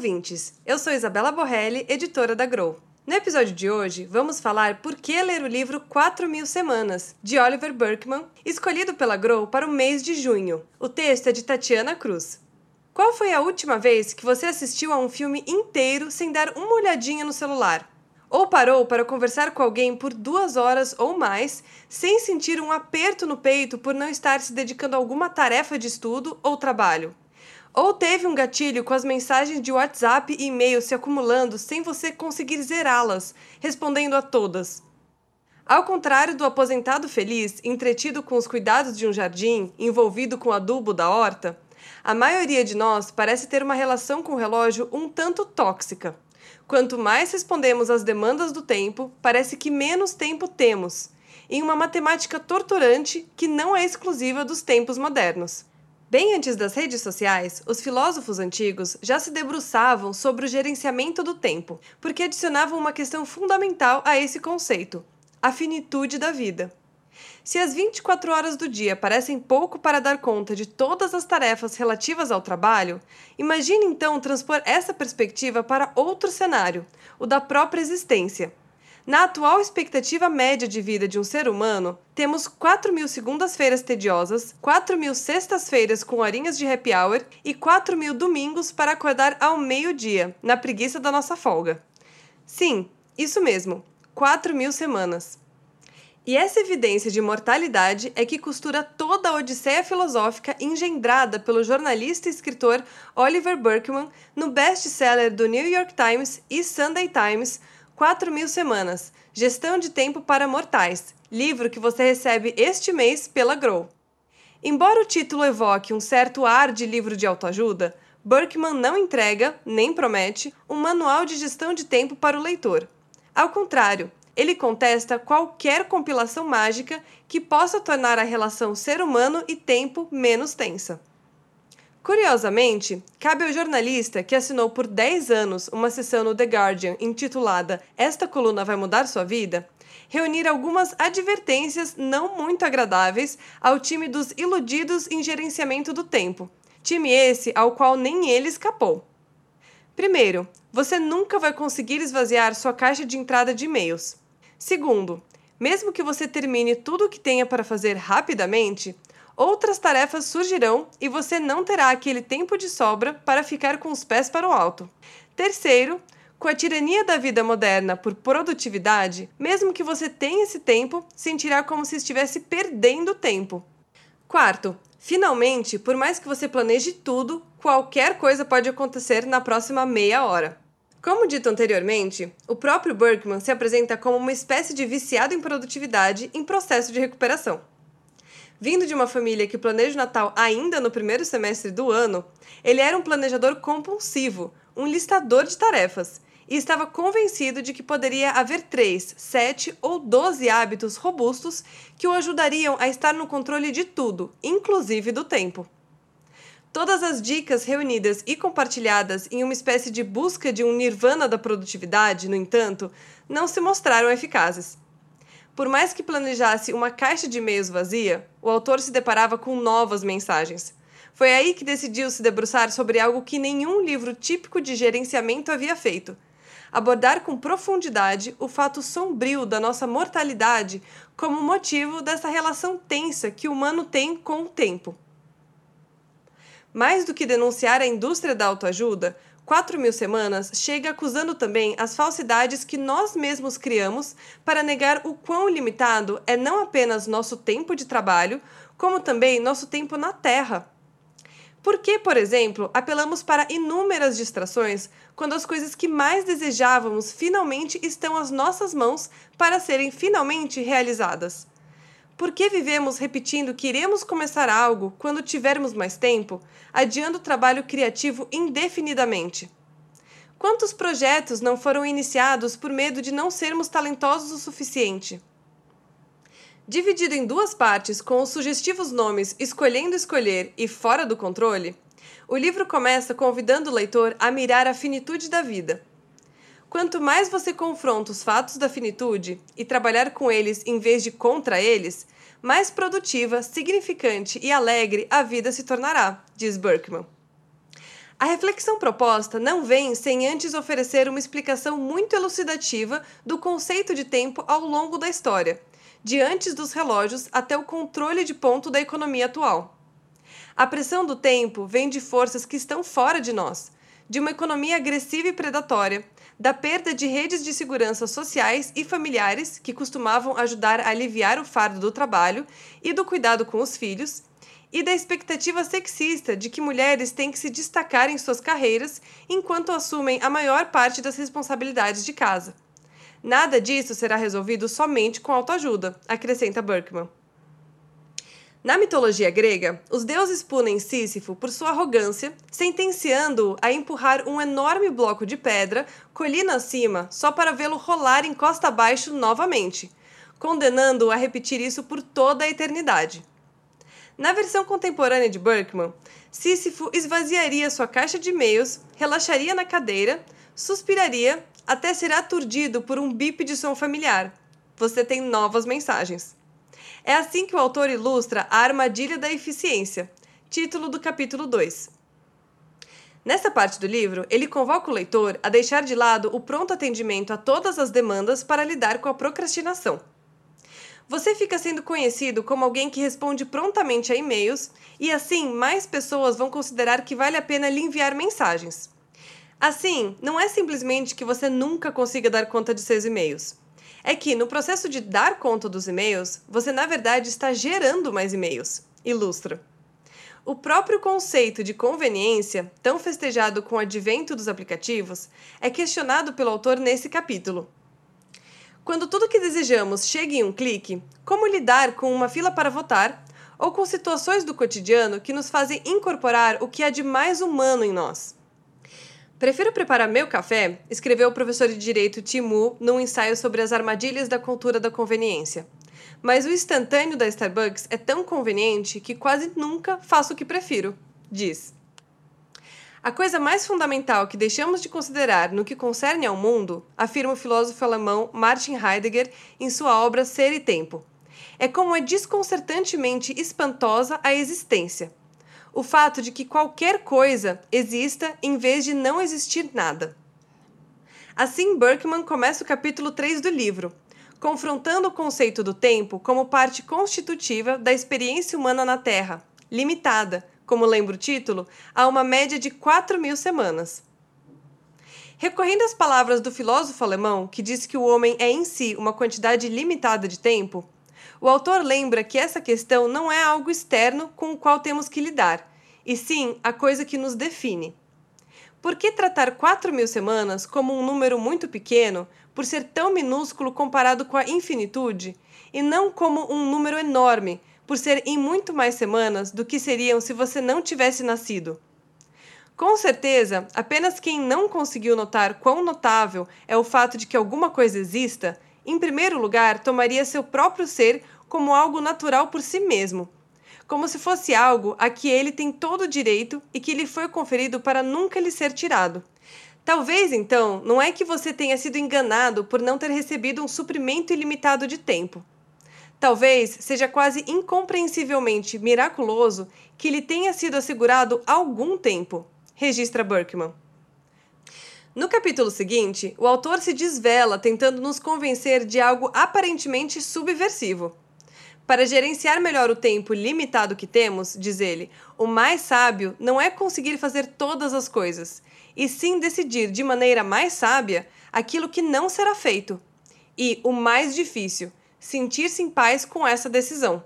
ouvintes! Eu sou Isabela Borrelli, editora da Grow. No episódio de hoje, vamos falar por que ler o livro 4 Mil Semanas, de Oliver Burkeman, escolhido pela Grow para o mês de junho. O texto é de Tatiana Cruz. Qual foi a última vez que você assistiu a um filme inteiro sem dar uma olhadinha no celular? Ou parou para conversar com alguém por duas horas ou mais, sem sentir um aperto no peito por não estar se dedicando a alguma tarefa de estudo ou trabalho? Ou teve um gatilho com as mensagens de WhatsApp e e-mail se acumulando sem você conseguir zerá-las, respondendo a todas. Ao contrário do aposentado feliz, entretido com os cuidados de um jardim, envolvido com o adubo da horta, a maioria de nós parece ter uma relação com o relógio um tanto tóxica. Quanto mais respondemos às demandas do tempo, parece que menos tempo temos, em uma matemática torturante que não é exclusiva dos tempos modernos. Bem antes das redes sociais, os filósofos antigos já se debruçavam sobre o gerenciamento do tempo, porque adicionavam uma questão fundamental a esse conceito: a finitude da vida. Se as 24 horas do dia parecem pouco para dar conta de todas as tarefas relativas ao trabalho, imagine então transpor essa perspectiva para outro cenário, o da própria existência. Na atual expectativa média de vida de um ser humano, temos 4 mil segundas-feiras tediosas, 4 mil sextas-feiras com horinhas de happy hour e 4 mil domingos para acordar ao meio-dia, na preguiça da nossa folga. Sim, isso mesmo, 4 mil semanas. E essa evidência de mortalidade é que costura toda a odisseia filosófica engendrada pelo jornalista e escritor Oliver Burkeman no best-seller do New York Times e Sunday Times, 4 mil semanas Gestão de Tempo para Mortais, livro que você recebe este mês pela Grow. Embora o título evoque um certo ar de livro de autoajuda, Burkeman não entrega, nem promete, um manual de gestão de tempo para o leitor. Ao contrário, ele contesta qualquer compilação mágica que possa tornar a relação ser humano e tempo menos tensa. Curiosamente, cabe ao jornalista que assinou por 10 anos uma sessão no The Guardian intitulada Esta coluna vai mudar sua vida? reunir algumas advertências não muito agradáveis ao time dos iludidos em gerenciamento do tempo. Time esse ao qual nem ele escapou. Primeiro, você nunca vai conseguir esvaziar sua caixa de entrada de e-mails. Segundo, mesmo que você termine tudo o que tenha para fazer rapidamente, outras tarefas surgirão e você não terá aquele tempo de sobra para ficar com os pés para o alto. Terceiro, com a tirania da vida moderna por produtividade, mesmo que você tenha esse tempo, sentirá como se estivesse perdendo tempo. Quarto, finalmente, por mais que você planeje tudo, qualquer coisa pode acontecer na próxima meia hora. Como dito anteriormente, o próprio Berkman se apresenta como uma espécie de viciado em produtividade em processo de recuperação. Vindo de uma família que planeja o Natal ainda no primeiro semestre do ano, ele era um planejador compulsivo, um listador de tarefas, e estava convencido de que poderia haver três, sete ou doze hábitos robustos que o ajudariam a estar no controle de tudo, inclusive do tempo. Todas as dicas reunidas e compartilhadas em uma espécie de busca de um nirvana da produtividade, no entanto, não se mostraram eficazes. Por mais que planejasse uma caixa de e-mails vazia, o autor se deparava com novas mensagens. Foi aí que decidiu se debruçar sobre algo que nenhum livro típico de gerenciamento havia feito: abordar com profundidade o fato sombrio da nossa mortalidade como motivo dessa relação tensa que o humano tem com o tempo. Mais do que denunciar a indústria da autoajuda, 4 mil semanas chega acusando também as falsidades que nós mesmos criamos para negar o quão limitado é não apenas nosso tempo de trabalho, como também nosso tempo na Terra. Por que, por exemplo, apelamos para inúmeras distrações quando as coisas que mais desejávamos finalmente estão às nossas mãos para serem finalmente realizadas? Por que vivemos repetindo que iremos começar algo quando tivermos mais tempo, adiando o trabalho criativo indefinidamente? Quantos projetos não foram iniciados por medo de não sermos talentosos o suficiente? Dividido em duas partes com os sugestivos nomes Escolhendo Escolher e Fora do Controle, o livro começa convidando o leitor a mirar a finitude da vida. Quanto mais você confronta os fatos da finitude e trabalhar com eles em vez de contra eles, mais produtiva, significante e alegre a vida se tornará, diz Berkman. A reflexão proposta não vem sem antes oferecer uma explicação muito elucidativa do conceito de tempo ao longo da história, de antes dos relógios até o controle de ponto da economia atual. A pressão do tempo vem de forças que estão fora de nós, de uma economia agressiva e predatória, da perda de redes de segurança sociais e familiares que costumavam ajudar a aliviar o fardo do trabalho e do cuidado com os filhos e da expectativa sexista de que mulheres têm que se destacar em suas carreiras enquanto assumem a maior parte das responsabilidades de casa. Nada disso será resolvido somente com autoajuda, acrescenta Berkman. Na mitologia grega, os deuses punem Sísifo por sua arrogância, sentenciando-o a empurrar um enorme bloco de pedra colina acima só para vê-lo rolar em costa abaixo novamente, condenando-o a repetir isso por toda a eternidade. Na versão contemporânea de Berkman, Sísifo esvaziaria sua caixa de e-mails, relaxaria na cadeira, suspiraria até ser aturdido por um bip de som familiar. Você tem novas mensagens. É assim que o autor ilustra a armadilha da eficiência, título do capítulo 2. Nessa parte do livro, ele convoca o leitor a deixar de lado o pronto atendimento a todas as demandas para lidar com a procrastinação. Você fica sendo conhecido como alguém que responde prontamente a e-mails e assim mais pessoas vão considerar que vale a pena lhe enviar mensagens. Assim, não é simplesmente que você nunca consiga dar conta de seus e-mails. É que no processo de dar conta dos e-mails, você na verdade está gerando mais e-mails. Ilustra. O próprio conceito de conveniência, tão festejado com o advento dos aplicativos, é questionado pelo autor nesse capítulo. Quando tudo que desejamos chega em um clique, como lidar com uma fila para votar ou com situações do cotidiano que nos fazem incorporar o que há de mais humano em nós? Prefiro preparar meu café, escreveu o professor de direito Timu num ensaio sobre as armadilhas da cultura da conveniência. Mas o instantâneo da Starbucks é tão conveniente que quase nunca faço o que prefiro, diz. A coisa mais fundamental que deixamos de considerar no que concerne ao mundo, afirma o filósofo alemão Martin Heidegger em sua obra Ser e Tempo, é como é desconcertantemente espantosa a existência. O fato de que qualquer coisa exista em vez de não existir nada. Assim, Berkman começa o capítulo 3 do livro, confrontando o conceito do tempo como parte constitutiva da experiência humana na Terra, limitada, como lembra o título, a uma média de 4 mil semanas. Recorrendo às palavras do filósofo alemão, que diz que o homem é em si uma quantidade limitada de tempo, o autor lembra que essa questão não é algo externo com o qual temos que lidar, e sim a coisa que nos define. Por que tratar 4 mil semanas como um número muito pequeno, por ser tão minúsculo comparado com a infinitude, e não como um número enorme, por ser em muito mais semanas do que seriam se você não tivesse nascido. Com certeza, apenas quem não conseguiu notar quão notável é o fato de que alguma coisa exista, em primeiro lugar, tomaria seu próprio ser como algo natural por si mesmo, como se fosse algo a que ele tem todo o direito e que lhe foi conferido para nunca lhe ser tirado. Talvez, então, não é que você tenha sido enganado por não ter recebido um suprimento ilimitado de tempo. Talvez seja quase incompreensivelmente miraculoso que lhe tenha sido assegurado algum tempo, registra Berkman. No capítulo seguinte, o autor se desvela tentando nos convencer de algo aparentemente subversivo. Para gerenciar melhor o tempo limitado que temos, diz ele, o mais sábio não é conseguir fazer todas as coisas, e sim decidir de maneira mais sábia aquilo que não será feito. E o mais difícil, sentir-se em paz com essa decisão.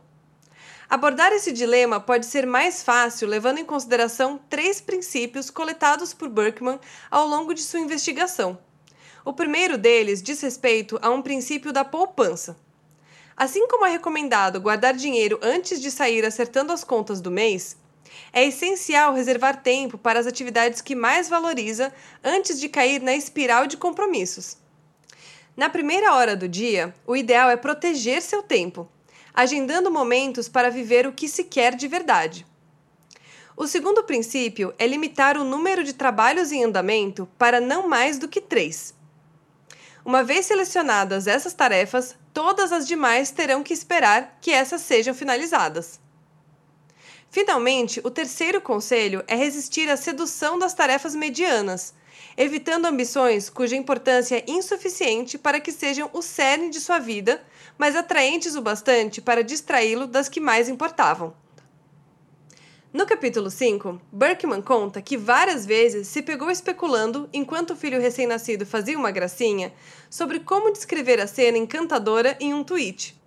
Abordar esse dilema pode ser mais fácil levando em consideração três princípios coletados por Berkman ao longo de sua investigação. O primeiro deles diz respeito a um princípio da poupança. Assim como é recomendado guardar dinheiro antes de sair acertando as contas do mês, é essencial reservar tempo para as atividades que mais valoriza antes de cair na espiral de compromissos. Na primeira hora do dia, o ideal é proteger seu tempo, agendando momentos para viver o que se quer de verdade. O segundo princípio é limitar o número de trabalhos em andamento para não mais do que três. Uma vez selecionadas essas tarefas, todas as demais terão que esperar que essas sejam finalizadas. Finalmente, o terceiro conselho é resistir à sedução das tarefas medianas, evitando ambições cuja importância é insuficiente para que sejam o cerne de sua vida, mas atraentes o bastante para distraí-lo das que mais importavam. No capítulo 5, Berkman conta que várias vezes se pegou especulando, enquanto o filho recém-nascido fazia uma gracinha, sobre como descrever a cena encantadora em um tweet.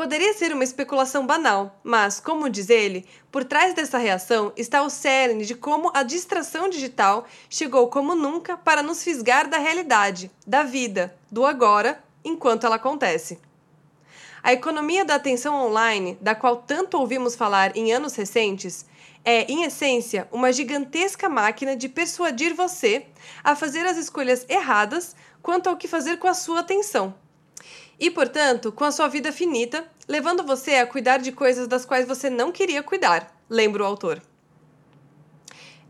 Poderia ser uma especulação banal, mas, como diz ele, por trás dessa reação está o cerne de como a distração digital chegou como nunca para nos fisgar da realidade, da vida, do agora, enquanto ela acontece. A economia da atenção online, da qual tanto ouvimos falar em anos recentes, é, em essência, uma gigantesca máquina de persuadir você a fazer as escolhas erradas quanto ao que fazer com a sua atenção. E, portanto, com a sua vida finita, levando você a cuidar de coisas das quais você não queria cuidar, lembra o autor.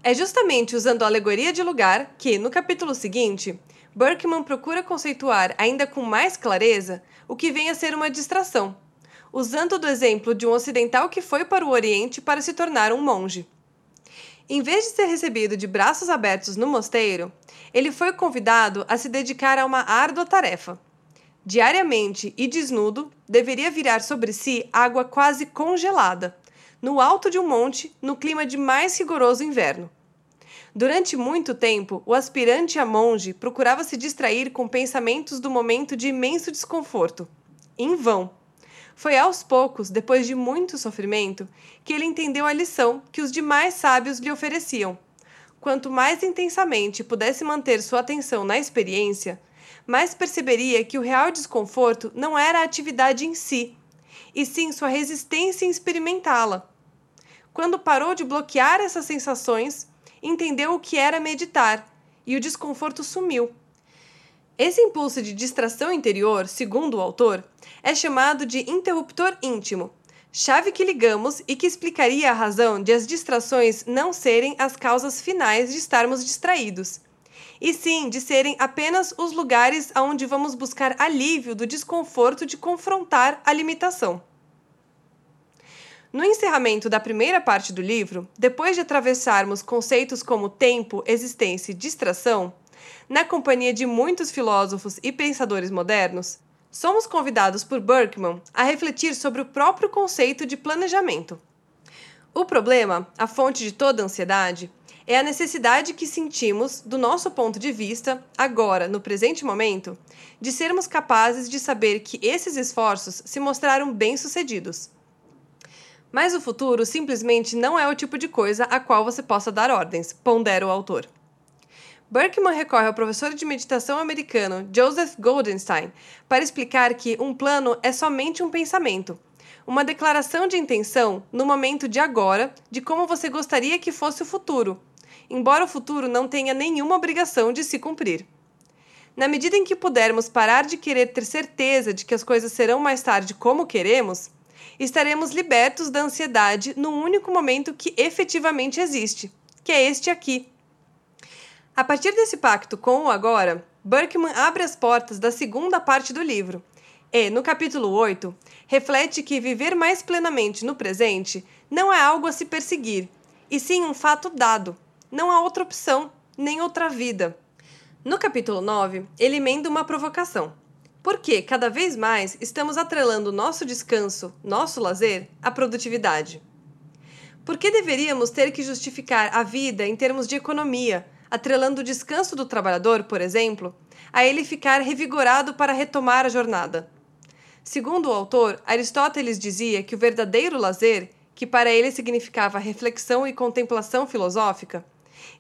É justamente usando a alegoria de lugar que, no capítulo seguinte, Berkman procura conceituar ainda com mais clareza o que vem a ser uma distração, usando do exemplo de um ocidental que foi para o Oriente para se tornar um monge. Em vez de ser recebido de braços abertos no mosteiro, ele foi convidado a se dedicar a uma árdua tarefa. Diariamente e desnudo, deveria virar sobre si água quase congelada, no alto de um monte, no clima de mais rigoroso inverno. Durante muito tempo, o aspirante a monge procurava se distrair com pensamentos do momento de imenso desconforto. Em vão. Foi aos poucos, depois de muito sofrimento, que ele entendeu a lição que os demais sábios lhe ofereciam. Quanto mais intensamente pudesse manter sua atenção na experiência, mais perceberia que o real desconforto não era a atividade em si, e sim sua resistência em experimentá-la. Quando parou de bloquear essas sensações, entendeu o que era meditar e o desconforto sumiu. Esse impulso de distração interior, segundo o autor, é chamado de interruptor íntimo, chave que ligamos e que explicaria a razão de as distrações não serem as causas finais de estarmos distraídos, e sim de serem apenas os lugares aonde vamos buscar alívio do desconforto de confrontar a limitação. No encerramento da primeira parte do livro, depois de atravessarmos conceitos como tempo, existência e distração, na companhia de muitos filósofos e pensadores modernos, somos convidados por Berkman a refletir sobre o próprio conceito de planejamento. O problema, a fonte de toda ansiedade, é a necessidade que sentimos, do nosso ponto de vista, agora, no presente momento, de sermos capazes de saber que esses esforços se mostraram bem-sucedidos mas o futuro simplesmente não é o tipo de coisa a qual você possa dar ordens, pondera o autor. Berkman recorre ao professor de meditação americano Joseph Goldenstein para explicar que um plano é somente um pensamento, uma declaração de intenção no momento de agora de como você gostaria que fosse o futuro, embora o futuro não tenha nenhuma obrigação de se cumprir. Na medida em que pudermos parar de querer ter certeza de que as coisas serão mais tarde como queremos, estaremos libertos da ansiedade no único momento que efetivamente existe, que é este aqui. A partir desse pacto com o agora, Berkman abre as portas da segunda parte do livro e, no capítulo 8, reflete que viver mais plenamente no presente não é algo a se perseguir, e sim um fato dado. Não há outra opção, nem outra vida. No capítulo 9, ele emenda uma provocação. Porque cada vez mais estamos atrelando nosso descanso, nosso lazer, à produtividade. Por que deveríamos ter que justificar a vida em termos de economia, atrelando o descanso do trabalhador, por exemplo, a ele ficar revigorado para retomar a jornada? Segundo o autor, Aristóteles dizia que o verdadeiro lazer, que para ele significava reflexão e contemplação filosófica,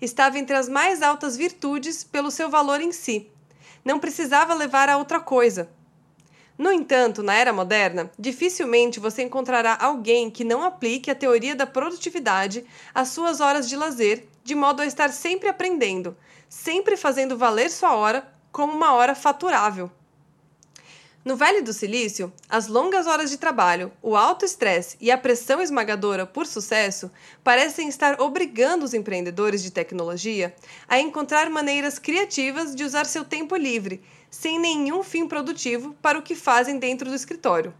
estava entre as mais altas virtudes pelo seu valor em si não precisava levar a outra coisa. No entanto, na era moderna, dificilmente você encontrará alguém que não aplique a teoria da produtividade às suas horas de lazer, de modo a estar sempre aprendendo, sempre fazendo valer sua hora como uma hora faturável. No Vale do Silício, as longas horas de trabalho, o alto estresse e a pressão esmagadora por sucesso parecem estar obrigando os empreendedores de tecnologia a encontrar maneiras criativas de usar seu tempo livre, sem nenhum fim produtivo para o que fazem dentro do escritório.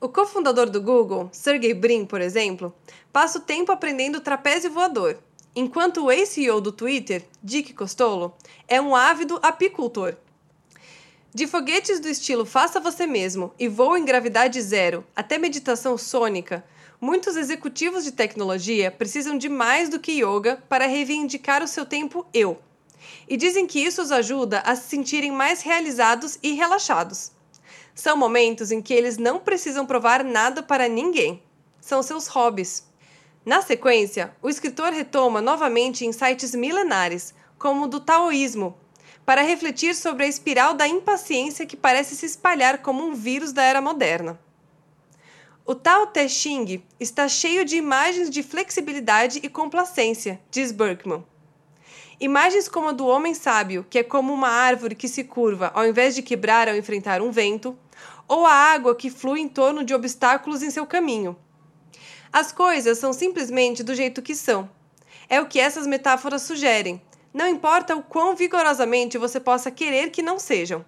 O cofundador do Google, Sergey Brin, por exemplo, passa o tempo aprendendo trapézio voador, enquanto o ex-CEO do Twitter, Dick Costolo, é um ávido apicultor. De foguetes do estilo faça você mesmo e voo em gravidade zero até meditação sônica, muitos executivos de tecnologia precisam de mais do que yoga para reivindicar o seu tempo eu. E dizem que isso os ajuda a se sentirem mais realizados e relaxados. São momentos em que eles não precisam provar nada para ninguém. São seus hobbies. Na sequência, o escritor retoma novamente insights milenares, como o do taoísmo, para refletir sobre a espiral da impaciência que parece se espalhar como um vírus da era moderna. O Tao Te Ching está cheio de imagens de flexibilidade e complacência, diz Berkman. Imagens como a do homem sábio, que é como uma árvore que se curva ao invés de quebrar ao enfrentar um vento, ou a água que flui em torno de obstáculos em seu caminho. As coisas são simplesmente do jeito que são. É o que essas metáforas sugerem, não importa o quão vigorosamente você possa querer que não sejam.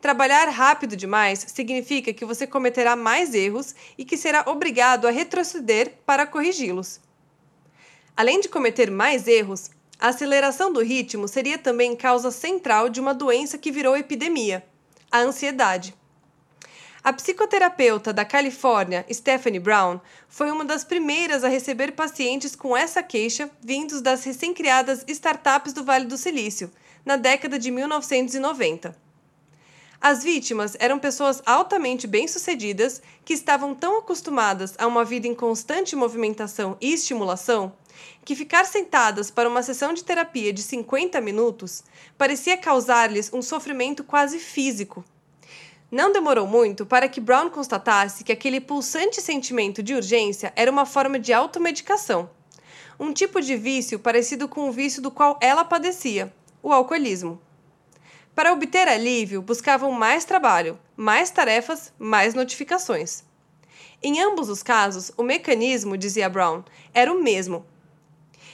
Trabalhar rápido demais significa que você cometerá mais erros e que será obrigado a retroceder para corrigi-los. Além de cometer mais erros, a aceleração do ritmo seria também causa central de uma doença que virou epidemia: a ansiedade. A psicoterapeuta da Califórnia, Stephanie Brown, foi uma das primeiras a receber pacientes com essa queixa vindos das recém-criadas startups do Vale do Silício, na década de 1990. As vítimas eram pessoas altamente bem-sucedidas que estavam tão acostumadas a uma vida em constante movimentação e estimulação que ficar sentadas para uma sessão de terapia de 50 minutos parecia causar-lhes um sofrimento quase físico. Não demorou muito para que Brown constatasse que aquele pulsante sentimento de urgência era uma forma de automedicação, um tipo de vício parecido com o vício do qual ela padecia, o alcoolismo. Para obter alívio, buscavam mais trabalho, mais tarefas, mais notificações. Em ambos os casos, o mecanismo, dizia Brown, era o mesmo,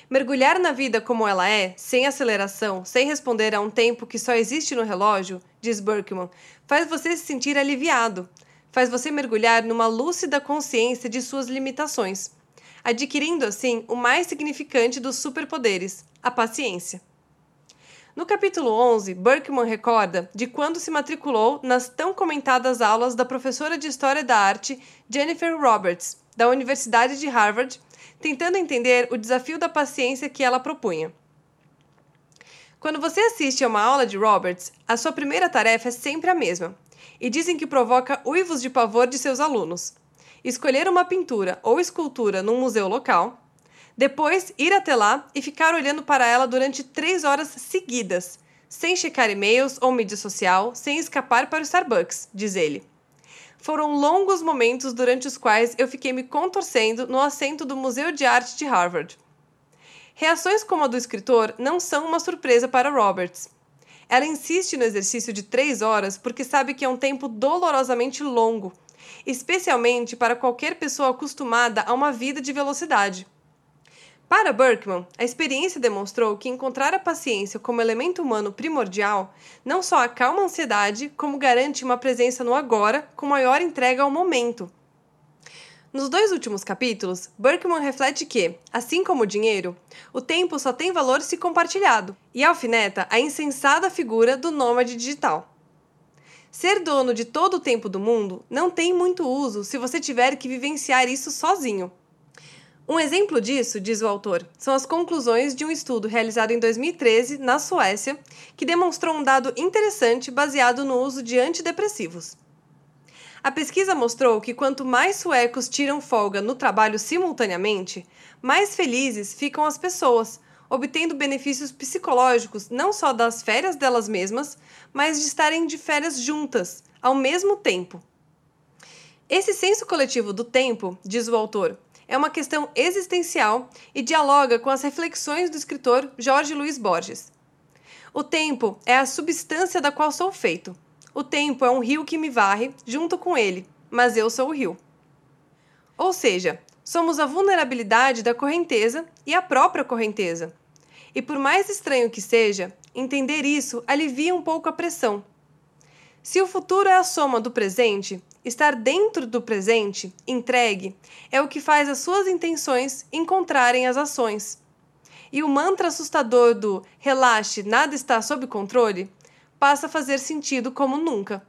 Mergulhar na vida como ela é, sem aceleração, sem responder a um tempo que só existe no relógio, diz Berkman, faz você se sentir aliviado, faz você mergulhar numa lúcida consciência de suas limitações, adquirindo assim o mais significante dos superpoderes, a paciência. No capítulo 11, Berkman recorda de quando se matriculou nas tão comentadas aulas da professora de História da Arte Jennifer Roberts, da Universidade de Harvard, tentando entender o desafio da paciência que ela propunha. Quando você assiste a uma aula de Roberts, a sua primeira tarefa é sempre a mesma, e dizem que provoca uivos de pavor de seus alunos. Escolher uma pintura ou escultura num museu local, depois ir até lá e ficar olhando para ela durante três horas seguidas, sem checar e-mails ou mídia social, sem escapar para o Starbucks, diz ele. Foram longos momentos durante os quais eu fiquei me contorcendo no assento do Museu de Arte de Harvard. Reações como a do escritor não são uma surpresa para Roberts. Ela insiste no exercício de três horas porque sabe que é um tempo dolorosamente longo, especialmente para qualquer pessoa acostumada a uma vida de velocidade. Para Berkman, a experiência demonstrou que encontrar a paciência como elemento humano primordial não só acalma a ansiedade, como garante uma presença no agora com maior entrega ao momento. Nos dois últimos capítulos, Berkman reflete que, assim como o dinheiro, o tempo só tem valor se compartilhado, e alfineta a insensada figura do nômade digital. Ser dono de todo o tempo do mundo não tem muito uso se você tiver que vivenciar isso sozinho. Um exemplo disso, diz o autor, são as conclusões de um estudo realizado em 2013 na Suécia, que demonstrou um dado interessante baseado no uso de antidepressivos. A pesquisa mostrou que quanto mais suecos tiram folga no trabalho simultaneamente, mais felizes ficam as pessoas, obtendo benefícios psicológicos não só das férias delas mesmas, mas de estarem de férias juntas, ao mesmo tempo. Esse senso coletivo do tempo, diz o autor, é uma questão existencial e dialoga com as reflexões do escritor Jorge Luiz Borges. O tempo é a substância da qual sou feito. O tempo é um rio que me varre junto com ele, mas eu sou o rio. Ou seja, somos a vulnerabilidade da correnteza e a própria correnteza. E por mais estranho que seja, entender isso alivia um pouco a pressão. Se o futuro é a soma do presente, Estar dentro do presente, entregue, é o que faz as suas intenções encontrarem as ações. E o mantra assustador do relaxe, nada está sob controle passa a fazer sentido como nunca.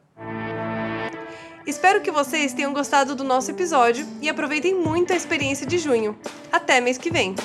Espero que vocês tenham gostado do nosso episódio e aproveitem muito a experiência de junho. Até mês que vem!